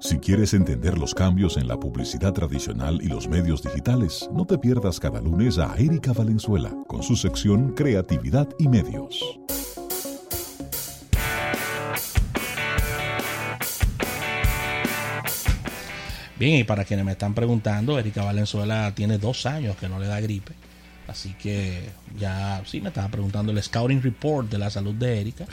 Si quieres entender los cambios en la publicidad tradicional y los medios digitales, no te pierdas cada lunes a Erika Valenzuela con su sección Creatividad y Medios. Bien, y para quienes me están preguntando, Erika Valenzuela tiene dos años que no le da gripe. Así que ya, sí, me estaba preguntando el Scouting Report de la salud de Erika.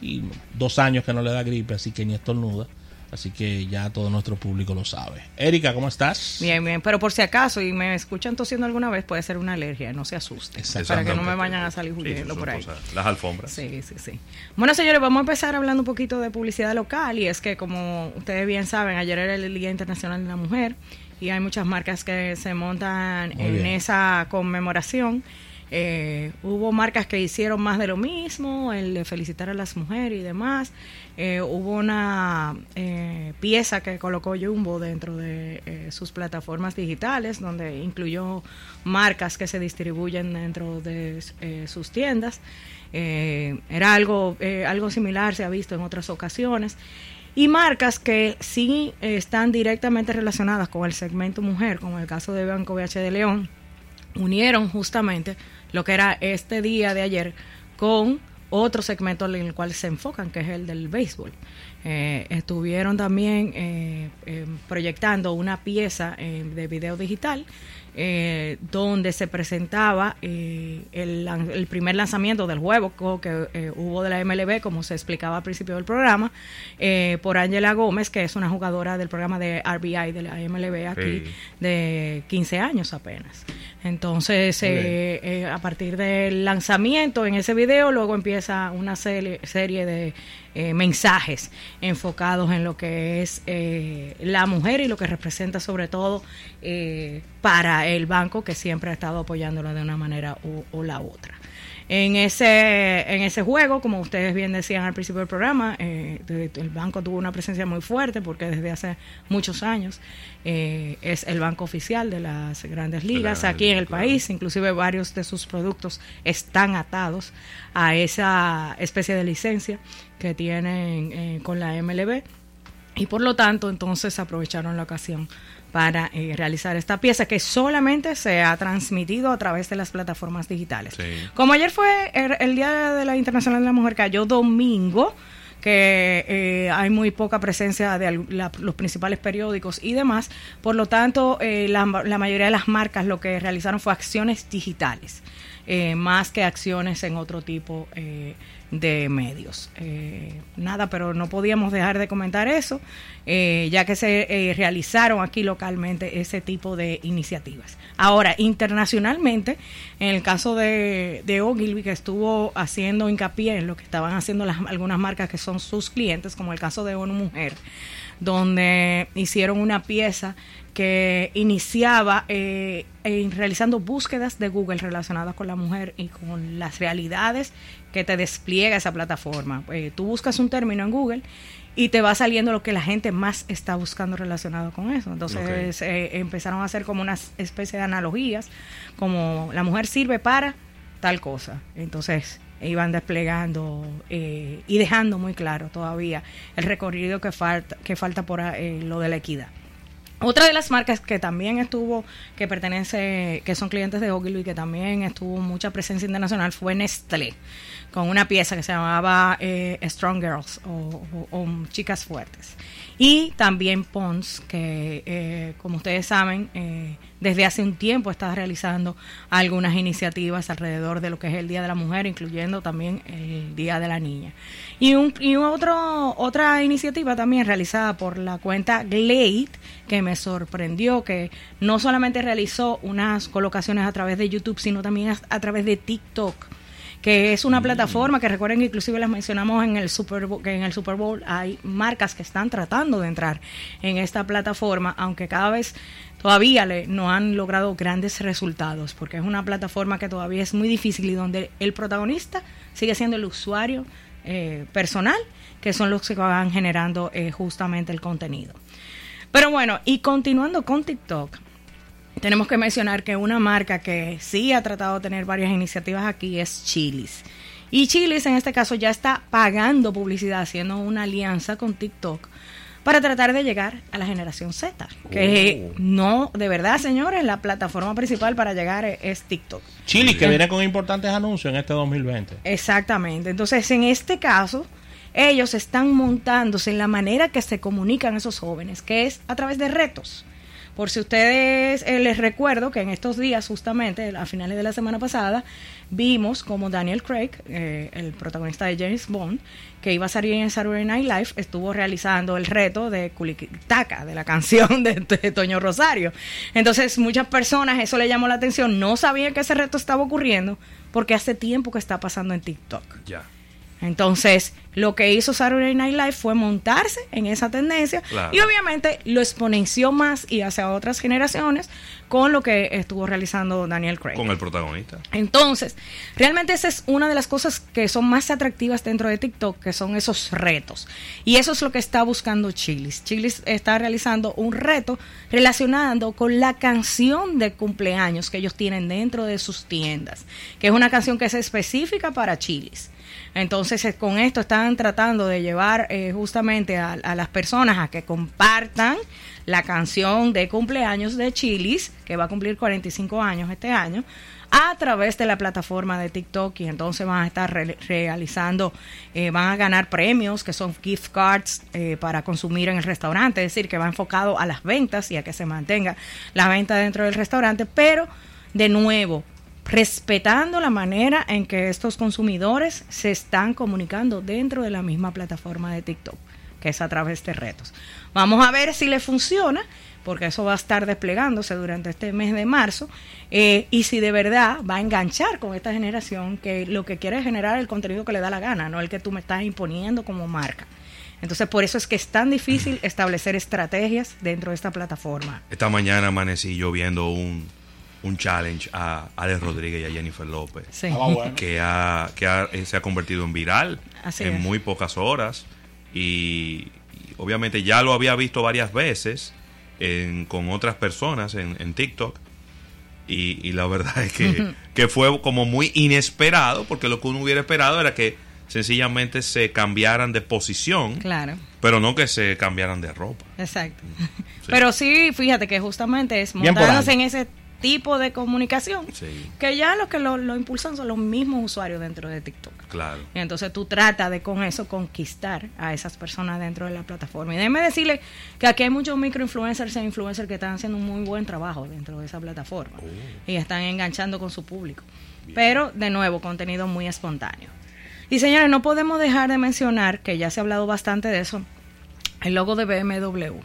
Y dos años que no le da gripe, así que ni estornuda. Así que ya todo nuestro público lo sabe. Erika, ¿cómo estás? Bien, bien. Pero por si acaso, y me escuchan tosiendo alguna vez, puede ser una alergia. No se asusten. Para que no me vayan a salir huyendo por ahí. las alfombras. Sí, sí, sí. Bueno, señores, vamos a empezar hablando un poquito de publicidad local. Y es que, como ustedes bien saben, ayer era el Día Internacional de la Mujer. Y hay muchas marcas que se montan en esa conmemoración. Eh, hubo marcas que hicieron más de lo mismo, el de felicitar a las mujeres y demás. Eh, hubo una eh, pieza que colocó Jumbo dentro de sus plataformas digitales, donde incluyó marcas que se distribuyen dentro de sus tiendas. era algo, algo similar, se ha visto en otras ocasiones. Y marcas que sí están directamente relacionadas con el segmento mujer, como el caso de Banco BH de León, unieron justamente lo que era este día de ayer con otro segmento en el cual se enfocan, que es el del béisbol. Eh, estuvieron también eh, eh, proyectando una pieza de video digital eh, donde se presentaba eh, el, primer lanzamiento del juego que eh, hubo de la MLB, como se explicaba al principio del programa, por Ángela Gómez, que es una jugadora del programa de RBI de la MLB aquí, de 15 años apenas. Entonces, a partir del lanzamiento en ese video, luego empieza una serie, serie de eh, mensajes enfocados en lo que es eh, la mujer y lo que representa sobre todo eh, para el banco que siempre ha estado apoyándola de una manera o la otra. En ese, en ese juego, como ustedes bien decían al principio del programa, eh, el banco tuvo una presencia muy fuerte porque desde hace muchos años eh, es el banco oficial de las grandes ligas aquí en el país. Inclusive varios de sus productos están atados a esa especie de licencia que tienen eh, con la MLB. Y por lo tanto, entonces aprovecharon la ocasión para eh, realizar esta pieza que solamente se ha transmitido a través de las plataformas digitales. Como ayer fue el, Día de la Internacional de la Mujer, cayó domingo que eh, hay muy poca presencia de los principales periódicos y demás. Por lo tanto, eh, la, mayoría de las marcas lo que realizaron fue acciones digitales, más que acciones en otro tipo de medios. Eh, nada, pero no podíamos dejar de comentar eso, eh, ya que se eh, realizaron aquí localmente ese tipo de iniciativas. Ahora, internacionalmente, en el caso de, de Ogilvy, que estuvo haciendo hincapié en lo que estaban haciendo las, algunas marcas que son sus clientes, como el caso de ONU Mujer, donde hicieron una pieza que iniciaba eh, realizando búsquedas de Google relacionadas con la mujer y con las realidades que te despliega esa plataforma. Eh, tú buscas un término en Google y te va saliendo lo que la gente más está buscando relacionado con eso. Entonces eh, empezaron a hacer como una especie de analogías, como la mujer sirve para tal cosa. Entonces iban desplegando y dejando muy claro todavía el recorrido que falta, que falta por lo de la equidad. Otra de las marcas que también estuvo, que pertenece, que son clientes de Ogilvy, que también estuvo mucha presencia internacional, fue Nestlé, con una pieza que se llamaba eh, Strong Girls o, Chicas Fuertes. Y también Pons, que eh, como ustedes saben, eh, desde hace un tiempo está realizando algunas iniciativas alrededor de lo que es el Día de la Mujer, incluyendo también el Día de la Niña. Y, un, y otro, otra iniciativa también realizada por la cuenta Glade, que me sorprendió, que no solamente realizó unas colocaciones a través de YouTube, sino también a, través de TikTok que es una mm. plataforma que recuerden que inclusive las mencionamos en el Super Bowl, que en el Super Bowl hay marcas que están tratando de entrar en esta plataforma, aunque cada vez todavía le, no han logrado grandes resultados, porque es una plataforma que todavía es muy difícil y donde el protagonista sigue siendo el usuario eh, personal, que son los que van generando eh, justamente el contenido. Pero bueno, y continuando con TikTok, tenemos que mencionar que una marca que sí ha tratado de tener varias iniciativas aquí es Chilis. Y Chilis en este caso ya está pagando publicidad, haciendo una alianza con TikTok para tratar de llegar a la generación Z. Que Oh. no, de verdad, señores, la plataforma principal para llegar es TikTok. Chile, que viene con importantes anuncios en este 2020. Exactamente. Entonces, en este caso, ellos están montándose en la manera que se comunican esos jóvenes, que es a través de retos. Por si ustedes eh, les recuerdo que en estos días, justamente a finales de la semana pasada, vimos como Daniel Craig, eh, el protagonista de James Bond, que iba a salir en Saturday Night Live, estuvo realizando el reto de Culiquitaca, de la canción de, de Toño Rosario. Entonces, muchas personas eso le llamó la atención, no sabían que ese reto estaba ocurriendo, porque hace tiempo que está pasando en TikTok. Ya. Entonces, lo que hizo Saturday Night Live fue montarse en esa tendencia Claro. y obviamente lo exponenció más y hacia otras generaciones con lo que estuvo realizando Daniel Craig. Con el protagonista. Entonces, realmente esa es una de las cosas que son más atractivas dentro de TikTok, que son esos retos. Y eso es lo que está buscando Chilis. Chilis está realizando un reto relacionado con la canción de cumpleaños que ellos tienen dentro de sus tiendas, que es una canción que es específica para Chilis. Entonces, eh, con esto están tratando de llevar eh, justamente a, a las personas a que compartan la canción de cumpleaños de Chilis, que va a cumplir 45 años este año, a través de la plataforma de TikTok. Y entonces van a estar re- realizando, eh, van a ganar premios que son gift cards eh, para consumir en el restaurante, es decir, que va enfocado a las ventas y a que se mantenga la venta dentro del restaurante, pero de nuevo, respetando la manera en que estos consumidores se están comunicando dentro de la misma plataforma de TikTok, que es a través de retos. Vamos a ver si le funciona, porque eso va a estar desplegándose durante este mes de marzo, eh, y si de verdad va a enganchar con esta generación que lo que quiere es generar el contenido que le da la gana, no el que tú me estás imponiendo como marca. Entonces, por eso es que es tan difícil establecer estrategias dentro de esta plataforma. Esta mañana amanecí yo viendo un, un challenge a Alex Rodríguez y a Jennifer López. Sí. Bueno. que, ha, que ha- eh, se ha convertido en viral Así en es. muy pocas horas y, y obviamente ya lo había visto varias veces en- con otras personas en, en TikTok. Y, y la verdad es que, que fue como muy inesperado porque lo que uno hubiera esperado era que sencillamente se cambiaran de posición Claro. pero no que se cambiaran de ropa. Exacto. Pero sí, fíjate que justamente es montándose en ese tipo de comunicación Sí. que ya los que lo, lo impulsan son los mismos usuarios dentro de TikTok. claro Y entonces tú tratas de con eso conquistar a esas personas dentro de la plataforma. Y déjeme decirle que aquí hay muchos microinfluencers e influencers que están haciendo un muy buen trabajo dentro de esa plataforma. Y están enganchando con su público. Pero, de nuevo, contenido muy espontáneo. Y señores, no podemos dejar de mencionar, que ya se ha hablado bastante de eso, el logo de BMW.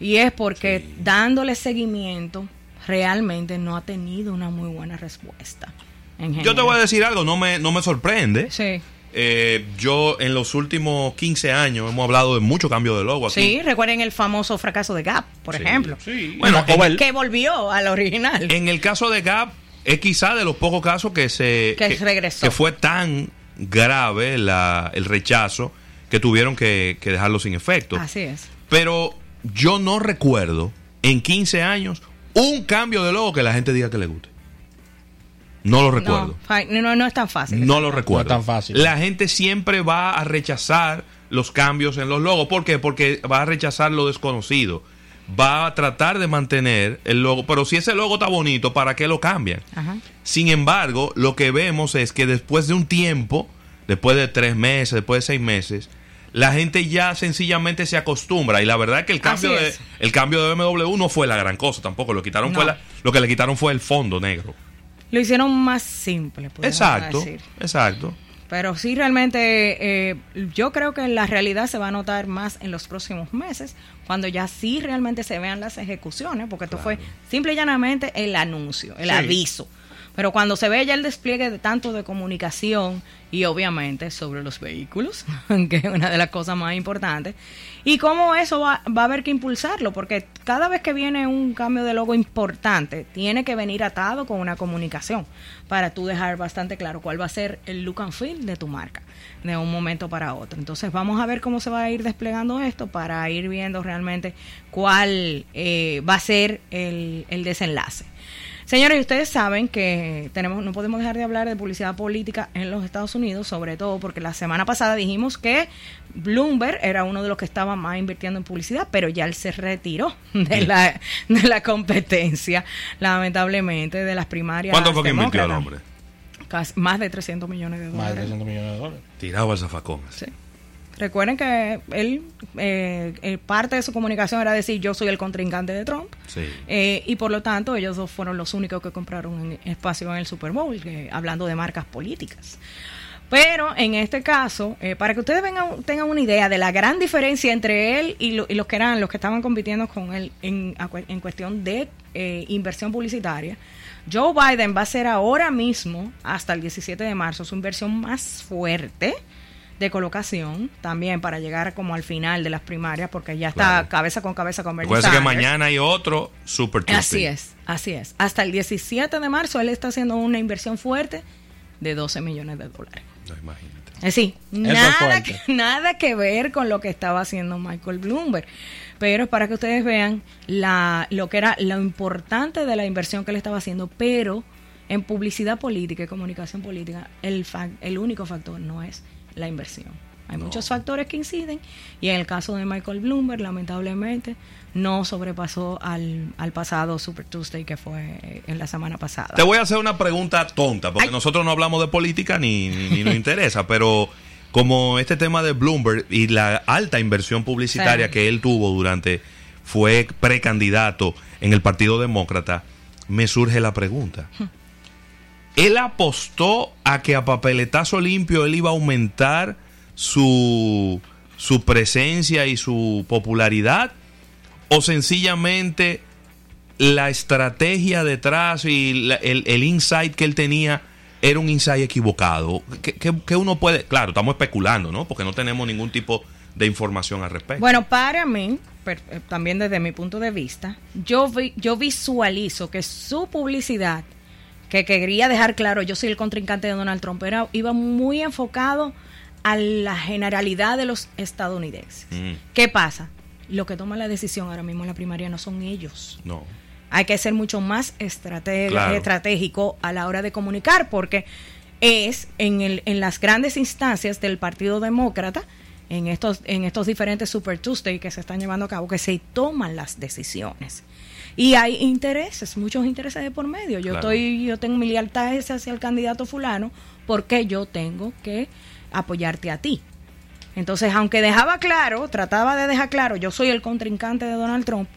Y es porque dándole seguimiento, realmente no ha tenido una muy buena respuesta. en yo te voy a decir algo no me, no me sorprende Sí. Eh, yo en los últimos 15 años hemos hablado de mucho cambio de logo aquí. Sí, recuerden el famoso fracaso de Gap, por Sí, ejemplo. Sí, Bueno, en-. Que volvió al original. En el caso de Gap, es quizá de los pocos casos que se Que regresó. que fue tan grave la, el rechazo que tuvieron que, que dejarlo sin efecto. Así es. Pero yo no recuerdo en 15 años un cambio de logo que la gente diga que le guste. No lo recuerdo. No, no es tan fácil. No lo recuerdo. No es tan fácil. La gente siempre va a rechazar los cambios en los logos. ¿Por qué? Porque va a rechazar lo desconocido. Va a tratar de mantener el logo. Pero si ese logo está bonito, ¿para qué lo cambian? Ajá. Sin embargo, lo que vemos es que después de un tiempo, después de tres meses, después de seis meses, la gente ya sencillamente se acostumbra. Y la verdad es que el cambio, de, el cambio de BMW no fue la gran cosa tampoco. Lo, quitaron No. fue la- lo que le quitaron fue el fondo negro. Lo hicieron más simple, Exacto, decir. exacto. Pero sí, realmente, eh, yo creo que la realidad se va a notar más en los próximos meses, cuando ya sí realmente se vean las ejecuciones, porque esto fue simple y llanamente el anuncio, el Sí. aviso. Pero cuando se ve ya el despliegue de tanto de comunicación y obviamente sobre los vehículos, que es una de las cosas más importantes, y cómo eso va, va a haber que impulsarlo, porque cada vez que viene un cambio de logo importante, tiene que venir atado con una comunicación para tú dejar bastante claro cuál va a ser el look and feel de tu marca de un momento para otro. Entonces vamos a ver cómo se va a ir desplegando esto para ir viendo realmente cuál eh, va a ser el, el desenlace. Señores, ustedes saben que tenemos, no podemos dejar de hablar de publicidad política en los Estados Unidos, sobre todo porque la semana pasada dijimos que Bloomberg era uno de los que estaba más invirtiendo en publicidad, pero ya él se retiró de la, de la competencia, lamentablemente, de las primarias. ¿Cuánto fue que invirtió el hombre? más de 300 millones de dólares. Más de 300 millones de dólares. Tirado al zafacón. Sí. Recuerden que él, eh, eh, parte de su comunicación era decir yo soy el contrincante de Trump. Eh, y por lo tanto ellos dos fueron los únicos que compraron espacio en el Super Bowl, hablando de marcas políticas. Pero en este caso, para que ustedes vengan, tengan una idea de la gran diferencia entre él y, los que eran los que estaban compitiendo con él en, en cuestión de inversión publicitaria, Joe Biden va a ser ahora mismo, hasta el 17 de marzo, su inversión más fuerte de colocación también para llegar como al final de las primarias porque ya está cabeza con cabeza con Bernie Sanders. que mañana hay otro Super Tuesday. Así es, así es. Hasta el 17 de marzo él está haciendo una inversión fuerte de 12 millones de dólares. No, imagínate. Es decir, nada que, nada que ver con lo que estaba haciendo Michael Bloomberg. Pero para que ustedes vean la, lo que era lo importante de la inversión que él estaba haciendo, pero en publicidad política y comunicación política, el, el único factor no es la inversión. Hay muchos factores que inciden y en el caso de Michael Bloomberg, lamentablemente, no sobrepasó al, pasado Super Tuesday que fue en la semana pasada. Te voy a hacer una pregunta tonta, porque nosotros no hablamos de política ni, ni, nos interesa, pero como este tema de Bloomberg y la alta inversión publicitaria que él tuvo durante, fue precandidato en el Partido Demócrata, me surge la pregunta. Él apostó a que a papeletazo limpio él iba a aumentar su, su presencia y su popularidad o sencillamente la estrategia detrás y el, el, insight que él tenía era un insight equivocado. Que, uno puede, claro, estamos especulando, ¿no? Porque no tenemos ningún tipo de información al respecto. Bueno, para mí, eh, también desde mi punto de vista, yo, yo visualizo que su publicidad que quería dejar claro, yo soy el contrincante de Donald Trump, era, iba muy enfocado a la generalidad de los estadounidenses. Mm. ¿Qué pasa? Lo que toma la decisión ahora mismo en la primaria no son ellos. No. Hay que ser mucho más estratégico a la hora de comunicar, porque es en, el, en las grandes instancias del Partido Demócrata, en estos, en estos diferentes Super Tuesday que se están llevando a cabo, que se toman las decisiones. Y hay intereses, muchos intereses de por medio. Yo estoy, yo tengo mi lealtad hacia el candidato fulano porque yo tengo que apoyarte a ti. Entonces, aunque dejaba claro, trataba de dejar claro, yo soy el contrincante de Donald Trump,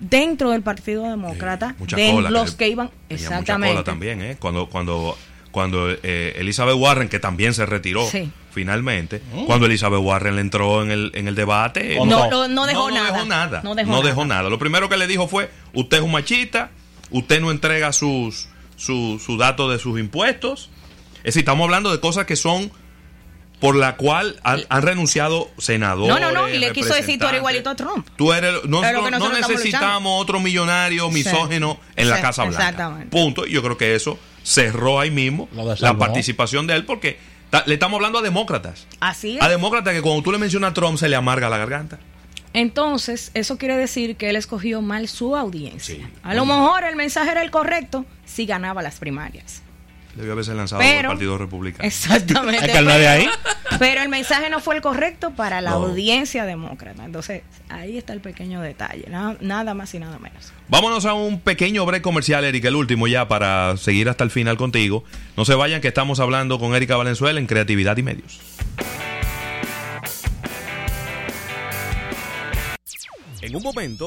dentro del Partido Demócrata, de los que, iban exactamente. también, ¿eh? Cuando cuando cuando eh, Elizabeth Warren, que también se retiró finalmente, mm. cuando Elizabeth Warren le entró en el, en el debate, no, no, dejó, nada, no, dejó, nada. Lo primero que le dijo fue, usted es un machista, usted no entrega sus, sus su datos de sus impuestos. Es decir, estamos hablando de cosas que son por la cual han, renunciado senadores. No, no, no, y le quiso decir tú eres igualito a Trump. Tú eres, no, no, necesitamos otro millonario misógeno en la Casa Blanca. Exactamente. Punto. Y yo creo que eso cerró ahí mismo la participación de él porque le estamos hablando a demócratas. Así es. A demócratas que cuando tú le mencionas a Trump se le amarga la garganta. Entonces, eso quiere decir que él escogió mal su audiencia. A lo mejor el mensaje era el correcto si ganaba las primarias. Debió haberse lanzado por el Partido Republicano. Exactamente. pero, de ahí? Pero el mensaje no fue el correcto para la audiencia demócrata. Entonces, ahí está el pequeño detalle. Nada, más y nada menos. Vámonos a un pequeño break comercial, Erika, el último ya para seguir hasta el final contigo. No se vayan que estamos hablando con Erika Valenzuela en Creatividad y Medios. En un momento